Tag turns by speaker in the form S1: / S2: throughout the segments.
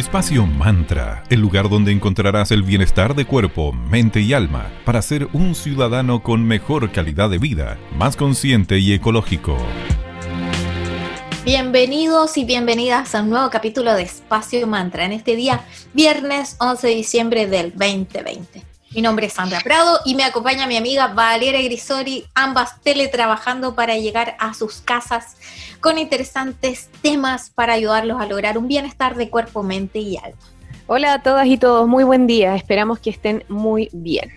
S1: Espacio Mantra, el lugar donde encontrarás el bienestar de cuerpo, mente y alma para ser un ciudadano con mejor calidad de vida, más consciente y ecológico.
S2: Bienvenidos y bienvenidas a un nuevo capítulo de Espacio Mantra en este día, viernes 11 de diciembre del 2020. Mi nombre es Sandra Prado y me acompaña mi amiga Valeria Grisori, ambas teletrabajando para llegar a sus casas con interesantes temas para ayudarlos a lograr un bienestar de cuerpo, mente y alma.
S3: Hola a todas y todos, muy buen día, esperamos que estén muy bien.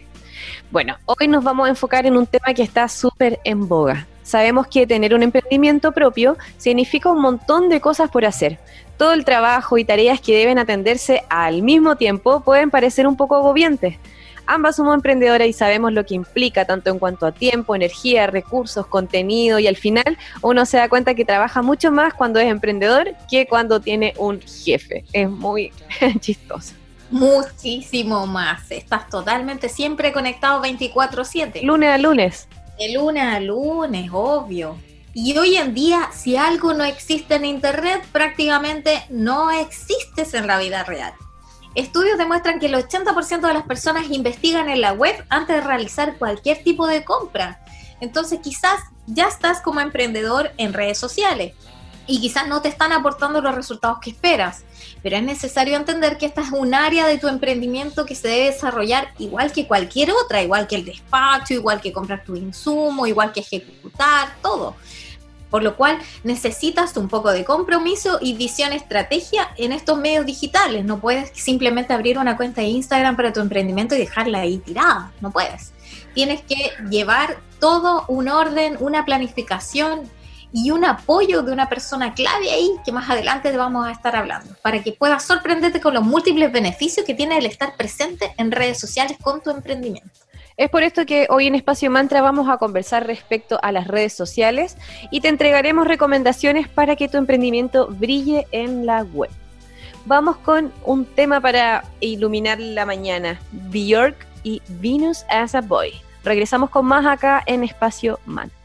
S3: Bueno, hoy nos vamos a enfocar en un tema que está súper en boga. Sabemos que tener un emprendimiento propio significa un montón de cosas por hacer. Todo el trabajo y tareas que deben atenderse al mismo tiempo pueden parecer un poco agobiantes. Ambas somos emprendedoras y sabemos lo que implica, tanto en cuanto a tiempo, energía, recursos, contenido, y al final uno se da cuenta que trabaja mucho más cuando es emprendedor que cuando tiene un jefe. Es muy chistoso.
S2: Muchísimo más. Estás totalmente siempre conectado 24/7.
S3: Lunes a lunes.
S2: De lunes a lunes, obvio. Y hoy en día, si algo no existe en Internet, prácticamente no existes en la vida real. Estudios demuestran que el 80% de las personas investigan en la web antes de realizar cualquier tipo de compra. Entonces quizás ya estás como emprendedor en redes sociales y quizás no te están aportando los resultados que esperas, pero es necesario entender que esta es un área de tu emprendimiento que se debe desarrollar igual que cualquier otra, igual que el despacho, igual que comprar tu insumo, igual que ejecutar, todo por lo cual necesitas un poco de compromiso y visión estrategia en estos medios digitales. No puedes simplemente abrir una cuenta de Instagram para tu emprendimiento y dejarla ahí tirada, no puedes. Tienes que llevar todo un orden, una planificación y un apoyo de una persona clave ahí que más adelante te vamos a estar hablando, para que puedas sorprenderte con los múltiples beneficios que tiene el estar presente en redes sociales con tu emprendimiento.
S3: Es por esto que hoy en Espacio Mantra vamos a conversar respecto a las redes sociales y te entregaremos recomendaciones para que tu emprendimiento brille en la web. Vamos con un tema para iluminar la mañana, Bjork y Venus as a Boy. Regresamos con más acá en Espacio Mantra.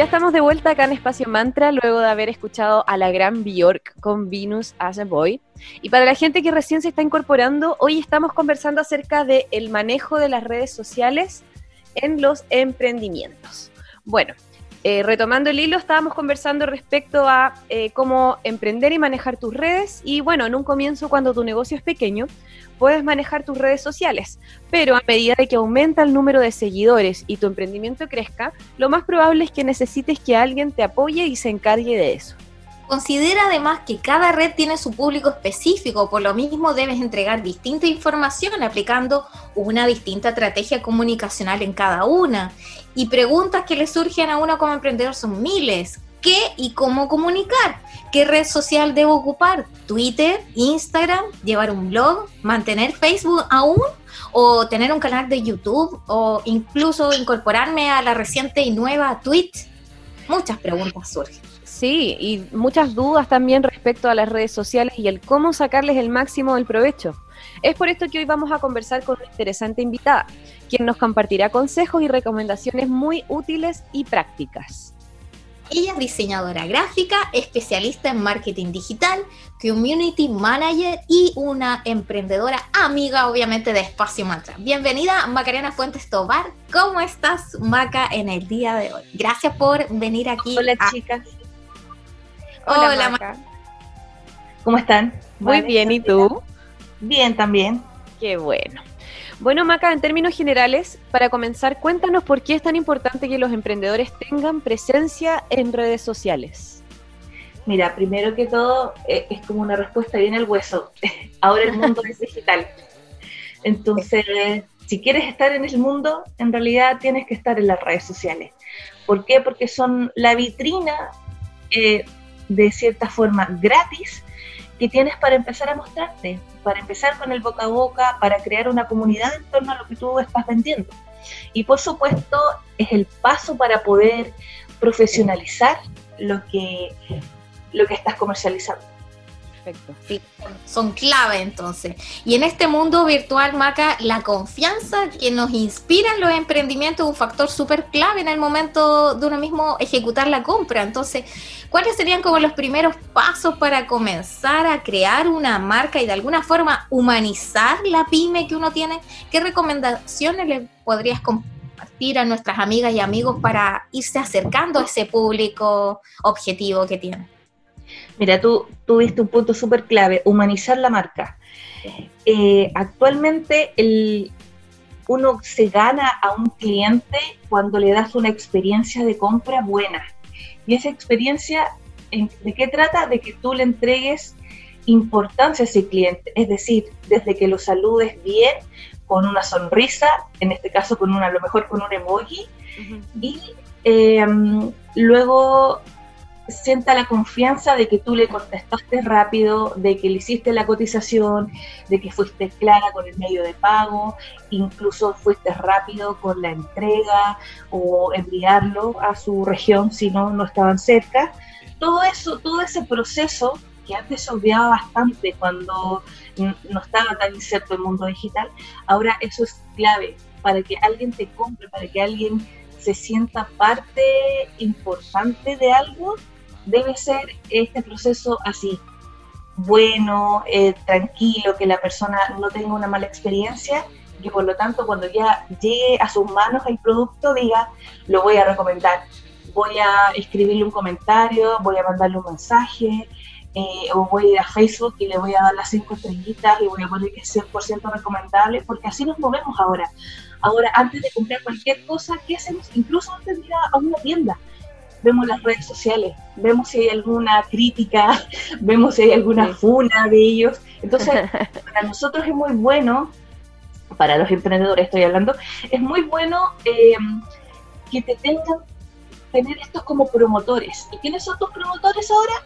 S3: Ya estamos de vuelta acá en Espacio Mantra luego de haber escuchado a la gran Bjork con Venus as a Boy. Y para la gente que recién se está incorporando, hoy estamos conversando acerca del el manejo de las redes sociales en los emprendimientos. Bueno, eh, retomando el hilo, estábamos conversando respecto a eh, cómo emprender y manejar tus redes. Y bueno, en un comienzo, cuando tu negocio es pequeño, puedes manejar tus redes sociales. Pero a medida que aumenta el número de seguidores y tu emprendimiento crezca, lo más probable es que necesites que alguien te apoye y se encargue de eso.
S2: Considera además que cada red tiene su público específico, por lo mismo debes entregar distinta información aplicando una distinta estrategia comunicacional en cada una. Y preguntas que le surgen a uno como emprendedor son miles. ¿Qué y cómo comunicar? ¿Qué red social debo ocupar? ¿Twitter? ¿Instagram? ¿Llevar un blog? ¿Mantener Facebook aún? ¿O tener un canal de YouTube? ¿O incluso incorporarme a la reciente y nueva Twitch? Muchas preguntas surgen.
S3: Sí, y muchas dudas también respecto a las redes sociales y el cómo sacarles el máximo del provecho. Es por esto que hoy vamos a conversar con una interesante invitada, quien nos compartirá consejos y recomendaciones muy útiles y prácticas.
S2: Ella es diseñadora gráfica, especialista en marketing digital, community manager y una emprendedora amiga, obviamente, de Espacio Mantra. Bienvenida, Macarena Fuentes Tobar. ¿Cómo estás, Maca, en el día de hoy? Gracias por venir aquí.
S4: Hola, chicas.
S2: Hola, Maca.
S4: ¿Cómo están?
S3: Muy bien, ¿y tú?
S4: Bien, también.
S3: Qué bueno. Bueno, Maca, en términos generales, para comenzar, cuéntanos por qué es tan importante que los emprendedores tengan presencia en redes sociales.
S4: Mira, primero que todo, eh, es como una respuesta bien al hueso. Ahora el mundo es digital. Entonces, si quieres estar en el mundo, en realidad tienes que estar en las redes sociales. ¿Por qué? Porque son la vitrina eh, de cierta forma gratis que tienes para empezar a mostrarte, para empezar con el boca a boca, para crear una comunidad en torno a lo que tú estás vendiendo. Y por supuesto es el paso para poder profesionalizar lo que, lo que estás comercializando.
S2: Son clave entonces. Y en este mundo virtual, Maca, la confianza que nos inspira en los emprendimientos es un factor súper clave en el momento de uno mismo ejecutar la compra. Entonces, ¿cuáles serían como los primeros pasos para comenzar a crear una marca y de alguna forma humanizar la pyme que uno tiene? ¿Qué recomendaciones le podrías compartir a nuestras amigas y amigos para irse acercando a ese público objetivo que tiene?
S4: Mira, tú tuviste un punto súper clave, humanizar la marca. Eh, actualmente el, uno se gana a un cliente cuando le das una experiencia de compra buena. Y esa experiencia, ¿de qué trata? De que tú le entregues importancia a ese cliente. Es decir, desde que lo saludes bien, con una sonrisa, en este caso con una, a lo mejor con un emoji, y eh, luego sienta la confianza de que tú le contestaste rápido, de que le hiciste la cotización, de que fuiste clara con el medio de pago, incluso fuiste rápido con la entrega o enviarlo a su región si no, no estaban cerca. Todo eso, todo ese proceso que antes se olvidaba bastante cuando no estaba tan inserto el mundo digital, ahora eso es clave para que alguien te compre, para que alguien se sienta parte importante de algo, debe ser este proceso así, bueno, eh, tranquilo, que la persona no tenga una mala experiencia y por lo tanto cuando ya llegue a sus manos el producto diga, lo voy a recomendar, voy a escribirle un comentario, voy a mandarle un mensaje, eh, o voy a ir a Facebook y le voy a dar las cinco estrellitas y voy a poner que es 100% recomendable, porque así nos movemos ahora. Ahora, antes de comprar cualquier cosa, ¿qué hacemos? Incluso antes de ir a una tienda, vemos las redes sociales, vemos si hay alguna crítica, vemos si hay alguna funa de ellos. Entonces, para nosotros es muy bueno, para los emprendedores estoy hablando, es muy bueno eh, que te tengan, tener estos como promotores. ¿Y quiénes son tus promotores ahora?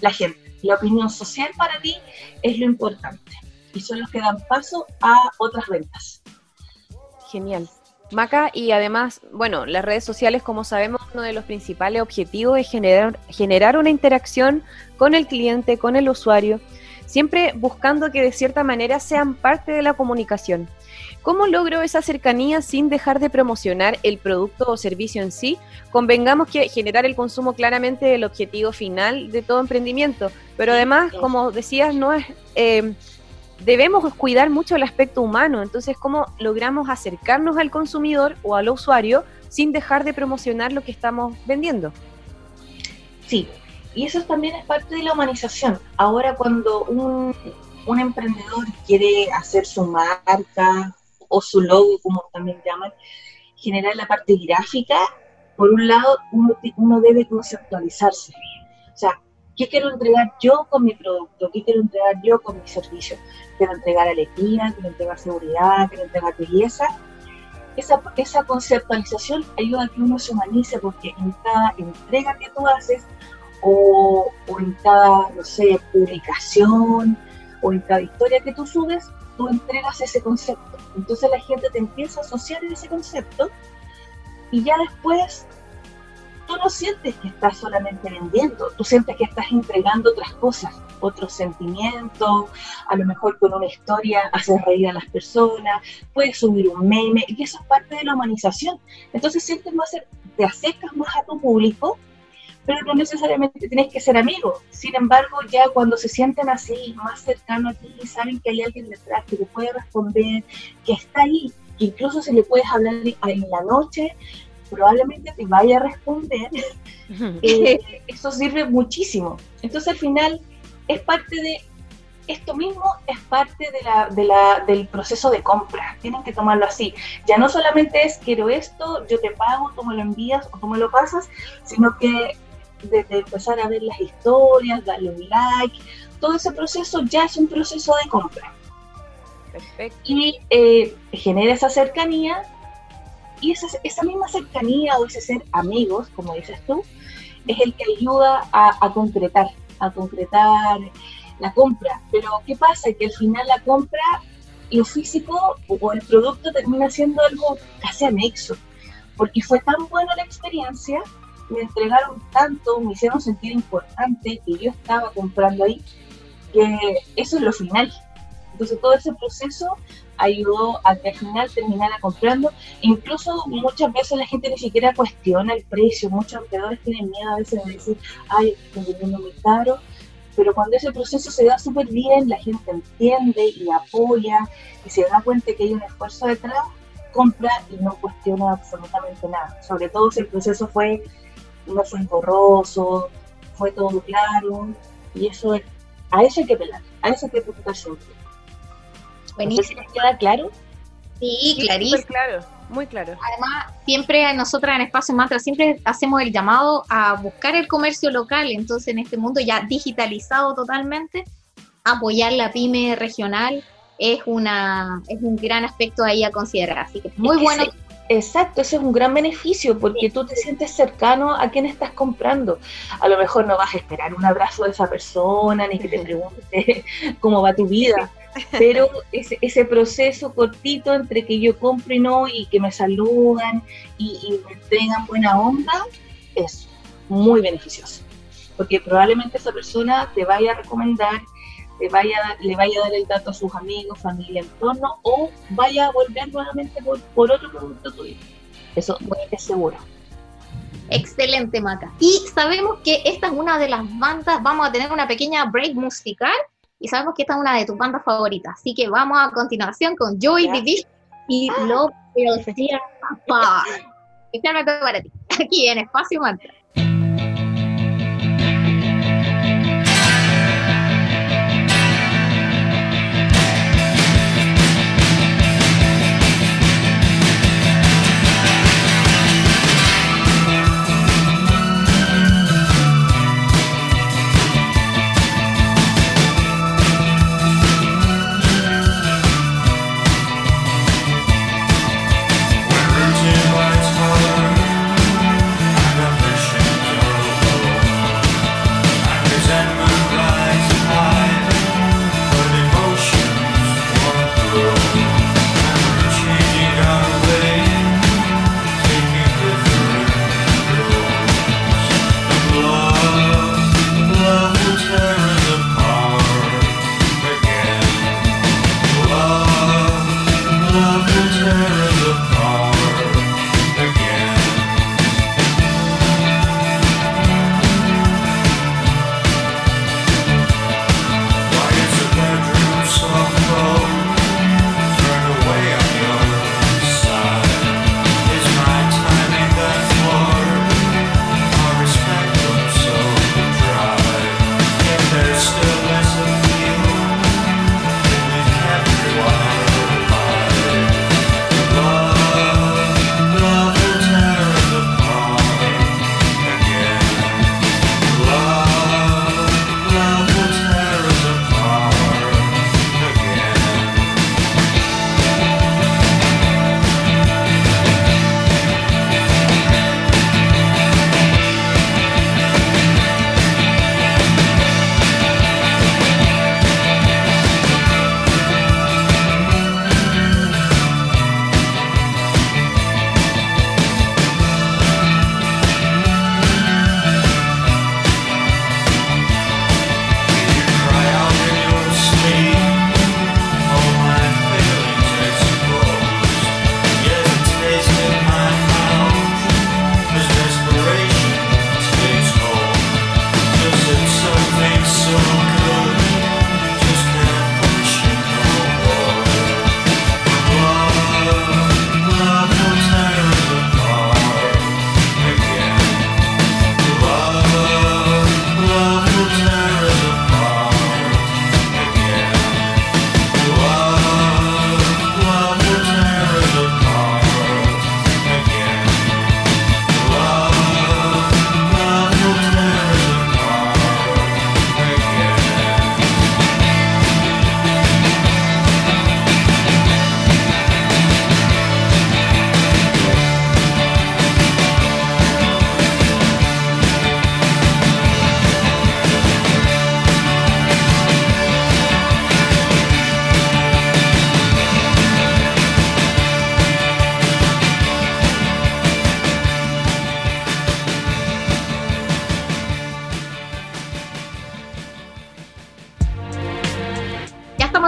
S4: La gente. La opinión social para ti es lo importante. Y son los que dan paso a otras ventas.
S3: Genial. Maca, y además, bueno, las redes sociales, como sabemos, uno de los principales objetivos es generar, generar una interacción con el cliente, con el usuario. siempre buscando que de cierta manera sean parte de la comunicación. ¿Cómo logro esa cercanía sin dejar de promocionar el producto o servicio en sí? Convengamos que generar el consumo claramente es el objetivo final de todo emprendimiento, pero además, como decías, no es... Eh, debemos cuidar mucho el aspecto humano, entonces cómo logramos acercarnos al consumidor o al usuario sin dejar de promocionar lo que estamos vendiendo.
S4: Sí, y eso también es parte de la humanización. Ahora cuando un, un emprendedor quiere hacer su marca o su logo, como también llaman, generar la parte gráfica, por un lado uno, uno debe conceptualizarse. O ¿qué quiero entregar yo con mi producto? ¿Qué quiero entregar yo con mi servicio? Quiero entregar alegría, quiero entregar seguridad, quiero entregar belleza. Esa, esa conceptualización ayuda a que uno se humanice porque en cada entrega que tú haces o, o en cada, no sé, publicación o en cada historia que tú subes, tú entregas ese concepto. Entonces la gente te empieza a asociar ese concepto y ya después tú no sientes que estás solamente vendiendo, tú sientes que estás entregando otras cosas, otros sentimientos, a lo mejor con una historia haces reír a las personas, puedes subir un meme, y eso es parte de la humanización. Entonces sientes más, te acercas más a tu público, pero no necesariamente tienes que ser amigo. Sin embargo, ya cuando se sienten así, más cercano a ti, saben que hay alguien detrás que te puede responder, que está ahí, que incluso si le puedes hablar en la noche, probablemente te vaya a responder, eh, eso sirve muchísimo. Entonces al final es parte de, esto mismo es parte de la, de la, del proceso de compra, tienen que tomarlo así. Ya no solamente es quiero esto, yo te pago, tú me lo envías o tú me lo pasas, sino que desde empezar a ver las historias, darle un like, todo ese proceso ya es un proceso de compra. Y eh, genera esa cercanía y esa, esa misma cercanía o ese ser amigos, como dices tú, es el que ayuda a, concretar, a concretar la compra. Pero ¿qué pasa? Que al final la compra, lo físico o el producto termina siendo algo casi anexo, porque fue tan buena la experiencia, me entregaron tanto, me hicieron sentir importante que yo estaba comprando ahí, que eso es lo final. Entonces todo ese proceso ayudó a que al final terminara comprando. Incluso muchas veces la gente ni siquiera cuestiona el precio, muchos vendedores tienen miedo a veces de decir, ay, estoy vendiendo muy caro, pero cuando ese proceso se da súper bien, la gente entiende y apoya y se da cuenta que hay un esfuerzo detrás, compra y no cuestiona absolutamente nada. Sobre todo si el proceso fue, no fue engorroso, fue todo claro, y eso a eso hay que pelar, a eso hay que preocupar siempre.
S2: Buenísimo.
S4: queda claro?
S2: Sí, clarísimo.
S3: Muy claro, muy claro.
S2: Además, siempre nosotras en Espacio Mantra siempre hacemos el llamado a buscar el comercio local. Entonces, en este mundo ya digitalizado totalmente, apoyar la pyme regional es una es un gran aspecto ahí a considerar. Así que muy bueno.
S4: Exacto, ese es un gran beneficio porque tú te sientes cercano a quien estás comprando. A lo mejor no vas a esperar un abrazo de esa persona ni que te pregunte cómo va tu vida, pero ese, ese proceso cortito entre que yo compro y no y que me saludan y, me tengan buena onda es muy beneficioso porque probablemente esa persona te vaya a recomendar le vaya, le vaya a dar el dato a sus amigos, familia, entorno, o vaya a volver nuevamente por, por otro producto tuyo. Eso es seguro.
S2: Excelente, Maca. Y sabemos que esta es una de las bandas, vamos a tener una pequeña break musical, y sabemos que esta es una de tus bandas favoritas. Así que vamos a continuación con Joy Division y. Love Will. Especialmente para ti, aquí en Espacio Mantra.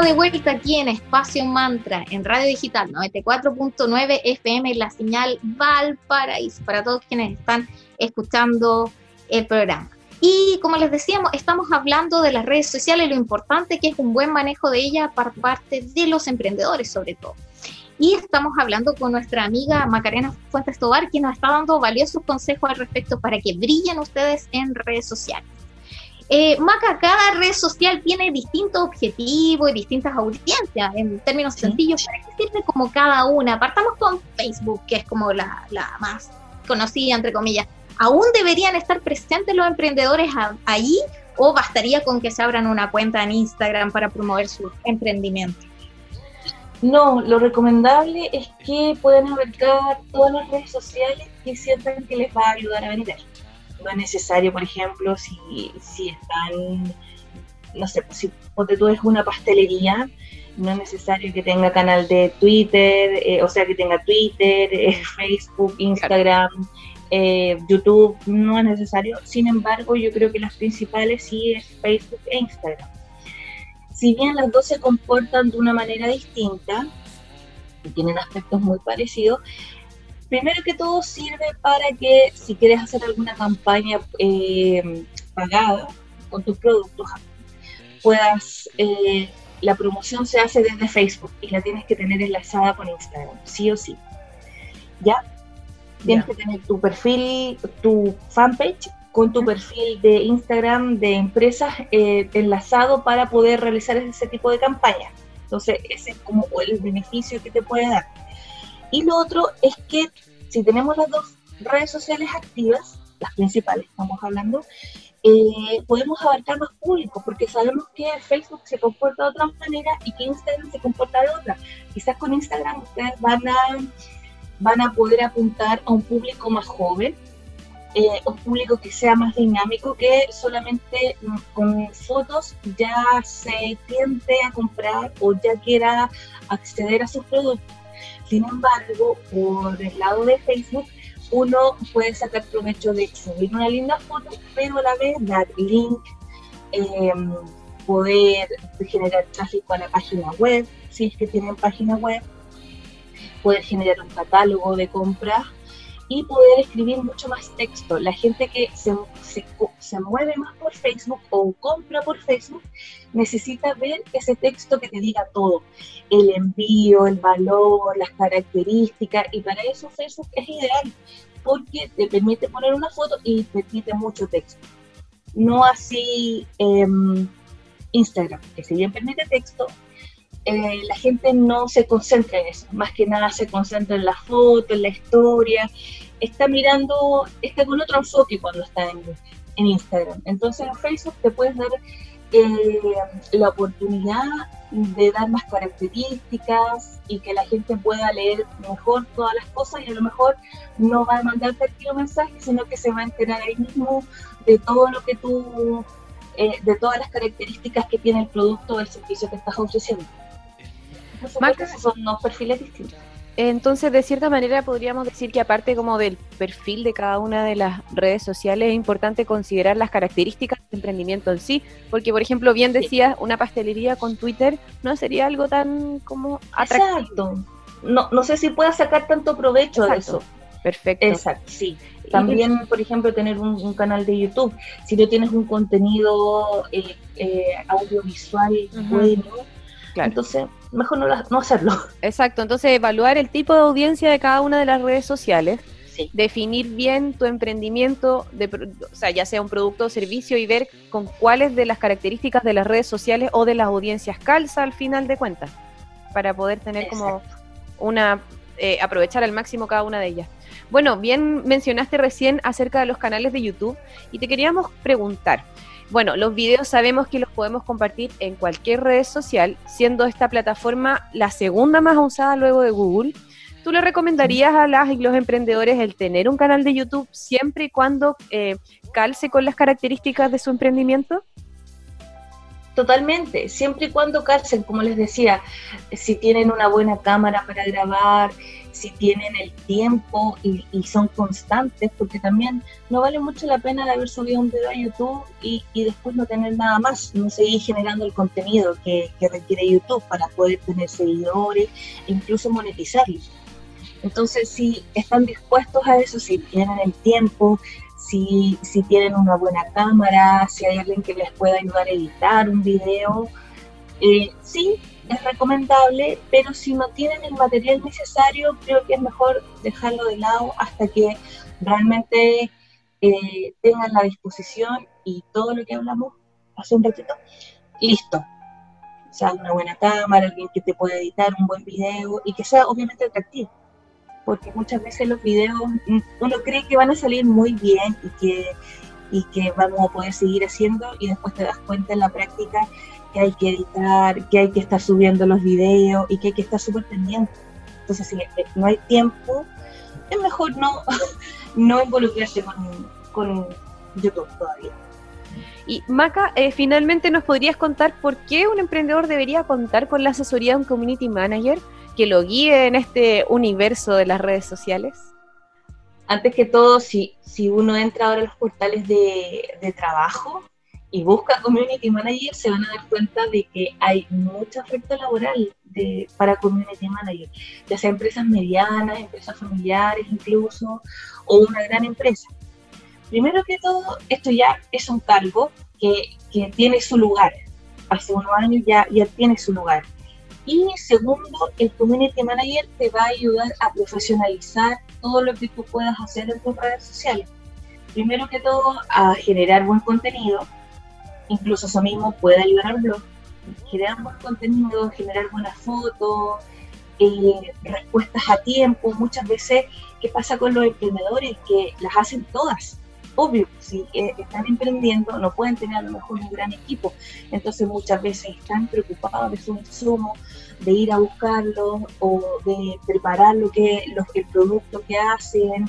S2: De vuelta aquí en Espacio Mantra, en Radio Digital 94.9 FM, la señal Valparaíso, para todos quienes están escuchando el programa. Y como les decíamos, estamos hablando de las redes sociales, lo importante que es un buen manejo de ellas por parte de los emprendedores sobre todo. Y estamos hablando con nuestra amiga Macarena Fuentes Tobar, quien nos está dando valiosos consejos al respecto para que brillen ustedes en redes sociales. Eh, Maca, cada red social tiene distintos objetivos y distintas audiencias, en términos sencillos, para que sirve como cada una. Partamos con Facebook, que es como la, la más conocida, entre comillas. ¿Aún deberían estar presentes los emprendedores ahí o bastaría con que se abran una cuenta en Instagram para promover su emprendimiento?
S4: No, lo recomendable es que puedan abarcar todas las redes sociales que sientan que les va a ayudar a vender no es necesario, por ejemplo, si, si están, no sé, si tú es una pastelería, no es necesario que tenga canal de Twitter, eh, o sea, que tenga Twitter, eh, Facebook, Instagram, eh, YouTube, no es necesario. Sin embargo, yo creo que las principales sí es Facebook e Instagram. Si bien las dos se comportan de una manera distinta y tienen aspectos muy parecidos, primero que todo sirve para que si quieres hacer alguna campaña eh, pagada con tus productos, puedas, eh, la promoción se hace desde Facebook y la tienes que tener enlazada con Instagram, sí o sí. ¿Ya? Tienes que tener tu perfil, tu fanpage con tu perfil de Instagram de empresas eh, enlazado para poder realizar ese tipo de campaña. Entonces, ese es como el beneficio que te puede dar. Y lo otro es que si tenemos las dos redes sociales activas, las principales estamos hablando, eh, podemos abarcar más público, porque sabemos que Facebook se comporta de otra manera y que Instagram se comporta de otra. Quizás con Instagram ustedes van a, van a poder apuntar a un público más joven, eh, un público que sea más dinámico, que solamente con fotos ya se tiende a comprar o ya quiera acceder a sus productos. Sin embargo, por el lado de Facebook, uno puede sacar provecho de subir una linda foto, pero a la vez dar link, em, poder generar tráfico a la página web, si es que tienen página web, poder generar un catálogo de compras y poder escribir mucho más texto. La gente que se, se, mueve más por Facebook o compra por Facebook necesita ver ese texto que te diga todo, el envío, el valor, las características, y para eso Facebook es ideal, porque te permite poner una foto y permite mucho texto. No así em, Instagram, que si bien permite texto, eh, la gente no se concentra en eso, más que nada se concentra en la foto, en la historia, está mirando, está con otro enfoque cuando está en, Instagram. Entonces en Facebook te puedes dar eh, la oportunidad de dar más características y que la gente pueda leer mejor todas las cosas y a lo mejor no va a mandarte el mensaje, sino que se va a enterar ahí mismo de todo lo que tú, eh, de todas las características que tiene el producto o el servicio que estás ofreciendo. Entonces, son dos perfiles distintos.
S3: Entonces, de cierta manera, podríamos decir que aparte como del perfil de cada una de las redes sociales, es importante considerar las características del emprendimiento en sí, porque, por ejemplo, bien decías, una pastelería con Twitter no sería algo tan como atractivo. Exacto.
S4: No, no sé si pueda sacar tanto provecho de eso.
S3: Perfecto.
S4: Exacto, sí. También, por ejemplo, tener un, canal de YouTube. Si tú tienes un contenido eh, eh, audiovisual bueno, entonces, mejor no, hacerlo.
S3: Exacto, entonces evaluar el tipo de audiencia de cada una de las redes sociales, definir bien tu emprendimiento, de, o sea, ya sea un producto o servicio y ver con cuáles de las características de las redes sociales o de las audiencias calza al final de cuentas, para poder tener como una, eh, aprovechar al máximo cada una de ellas. Bueno, bien mencionaste recién acerca de los canales de YouTube y te queríamos preguntar, bueno, los videos sabemos que los podemos compartir en cualquier red social, siendo esta plataforma la segunda más usada luego de Google. ¿Tú le recomendarías a las y los emprendedores el tener un canal de YouTube siempre y cuando eh, calce con las características de su emprendimiento?
S4: Totalmente, siempre y cuando calcen, como les decía, si tienen una buena cámara para grabar, si tienen el tiempo y, son constantes, porque también no vale mucho la pena de haber subido un video a YouTube y, después no tener nada más, no seguir generando el contenido que, requiere YouTube para poder tener seguidores e incluso monetizarlos. Entonces, si están dispuestos a eso, si tienen el tiempo, si, si tienen una buena cámara, si hay alguien que les pueda ayudar a editar un video, eh, sí, es recomendable, pero si no tienen el material necesario, creo que es mejor dejarlo de lado hasta que realmente eh, tengan la disposición y todo lo que hablamos hace un ratito, listo. O sea, una buena cámara, alguien que te pueda editar un buen video y que sea obviamente atractivo. Porque muchas veces los videos mm, uno cree que van a salir muy bien y que, y que vamos a poder seguir haciendo y después te das cuenta en la práctica que hay que editar, que hay que estar subiendo los videos y que hay que estar súper pendiente. Entonces, si no hay tiempo, es mejor no, no involucrarse con, con YouTube todavía.
S3: Y Maca, eh, finalmente nos podrías contar por qué un emprendedor debería contar con la asesoría de un community manager que lo guíe en este universo de las redes sociales.
S4: Antes que todo, si, si uno entra ahora a los portales de, de trabajo, y busca community manager, se van a dar cuenta de que hay mucha oferta laboral de, para community manager, ya sea empresas medianas, empresas familiares incluso, o una gran empresa. Primero que todo, esto ya es un cargo que, que tiene su lugar. Hace unos años ya, ya tiene su lugar. Y segundo, el community manager te va a ayudar a profesionalizar todo lo que tú puedas hacer en tus redes sociales. Primero que todo, a generar buen contenido, incluso eso mismo puede ayudar al blog, generar buen contenido, generar buenas fotos, eh, respuestas a tiempo. Muchas veces, ¿qué pasa con los emprendedores? Que las hacen todas. Obvio, si eh, están emprendiendo, no pueden tener a lo mejor un gran equipo. Entonces, muchas veces están preocupados de su insumo, de ir a buscarlo o de preparar lo que, lo, el producto que hacen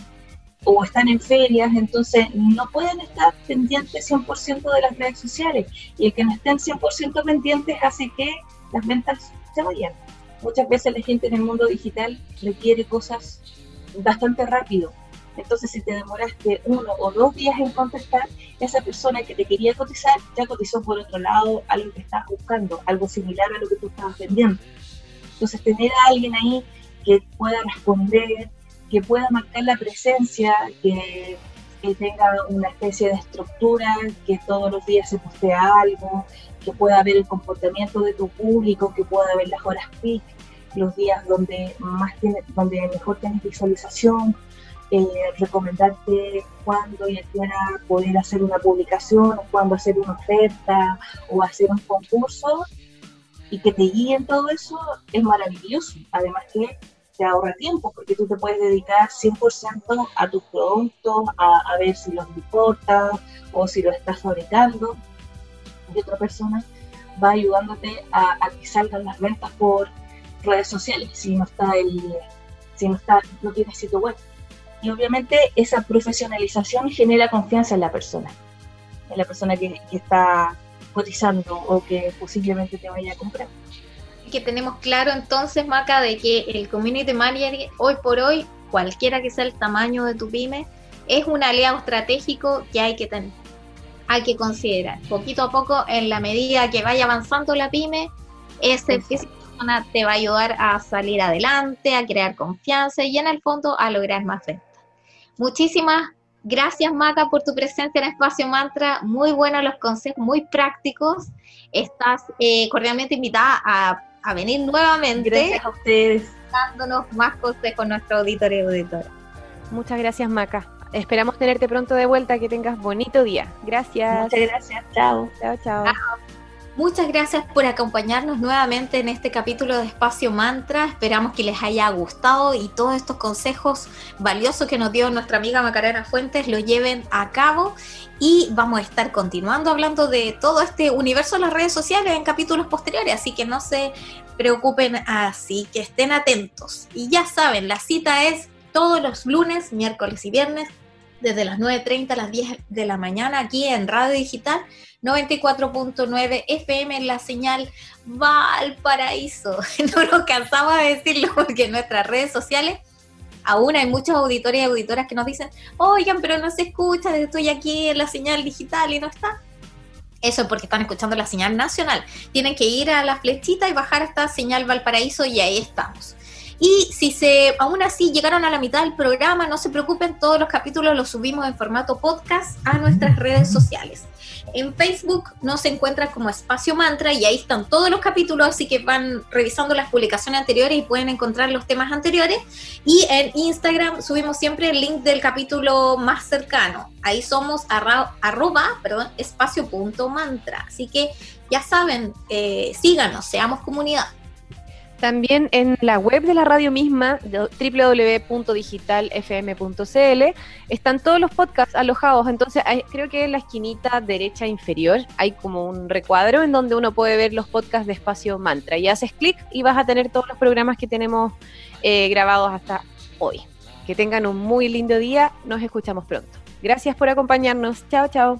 S4: o están en ferias, entonces no pueden estar pendientes 100% de las redes sociales. Y el que no estén 100% pendientes hace que las ventas se vayan. Muchas veces la gente en el mundo digital requiere cosas bastante rápido. Entonces, si te demoraste uno o dos días en contestar, esa persona que te quería cotizar ya cotizó por otro lado algo que estás buscando, algo similar a lo que tú estabas vendiendo. Entonces, tener a alguien ahí que pueda responder, que pueda marcar la presencia, que, tenga una especie de estructura, que todos los días se postea algo, que pueda ver el comportamiento de tu público, que pueda ver las horas peak, los días donde más tiene, donde mejor tienes visualización, eh, recomendarte cuándo y a poder hacer una publicación, o cuándo hacer una oferta o hacer un concurso y que te guíen todo eso es maravilloso. Además que te ahorra tiempo porque tú te puedes dedicar 100% a tus productos, a, ver si los importas o si los estás fabricando. Y otra persona va ayudándote a, que salgan las ventas por redes sociales si no está el si no está no tienes sitio web y obviamente esa profesionalización genera confianza en la persona en la persona que, que está cotizando o que posiblemente te vaya a comprar
S2: que tenemos claro entonces, Maca, de que el community manager hoy por hoy, cualquiera que sea el tamaño de tu pyme, es un aliado estratégico que hay que tener, hay que considerar. Poquito a poco, en la medida que vaya avanzando la pyme, ese, esa persona te va a ayudar a salir adelante, a crear confianza y en el fondo a lograr más ventas. Muchísimas gracias, Maca, por tu presencia en Espacio Mantra. Muy buenos los consejos, muy prácticos. Estás eh, cordialmente invitada a a venir nuevamente.
S4: Gracias a ustedes.
S2: Dándonos más consejos nuestro auditor y auditora.
S3: Muchas gracias, Maca. Esperamos tenerte pronto de vuelta, que tengas bonito día. Gracias.
S4: Muchas gracias. Chao.
S3: Chao, chao.
S2: Muchas gracias por acompañarnos nuevamente en este capítulo de Espacio Mantra. Esperamos que les haya gustado y todos estos consejos valiosos que nos dio nuestra amiga Macarena Fuentes lo lleven a cabo. Y vamos a estar continuando hablando de todo este universo de las redes sociales en capítulos posteriores. Así que no se preocupen así, que estén atentos. Y ya saben, la cita es todos los lunes, miércoles y viernes desde las 9.30 a las 10 de la mañana aquí en Radio Digital 94.9 FM en la señal Valparaíso. No nos cansamos de decirlo porque en nuestras redes sociales aún hay muchos auditores y auditoras que nos dicen, oigan, pero no se escucha, estoy aquí en la señal digital y no está. Eso es porque están escuchando la señal nacional. Tienen que ir a la flechita y bajar hasta señal Valparaíso y ahí estamos. Y si se aún así llegaron a la mitad del programa, no se preocupen, todos los capítulos los subimos en formato podcast a nuestras redes sociales. En Facebook nos encuentran como Espacio Mantra y ahí están todos los capítulos, así que van revisando las publicaciones anteriores y pueden encontrar los temas anteriores. Y en Instagram subimos siempre el link del capítulo más cercano. Ahí somos arroba, espacio.mantra. Así que ya saben, eh, síganos, seamos comunidad.
S3: También en la web de la radio misma, www.digitalfm.cl, están todos los podcasts alojados. Entonces, creo que en la esquinita derecha inferior hay como un recuadro en donde uno puede ver los podcasts de Espacio Mantra. Y haces clic y vas a tener todos los programas que tenemos eh, grabados hasta hoy. Que tengan un muy lindo día. Nos escuchamos pronto. Gracias por acompañarnos. Chao, chao.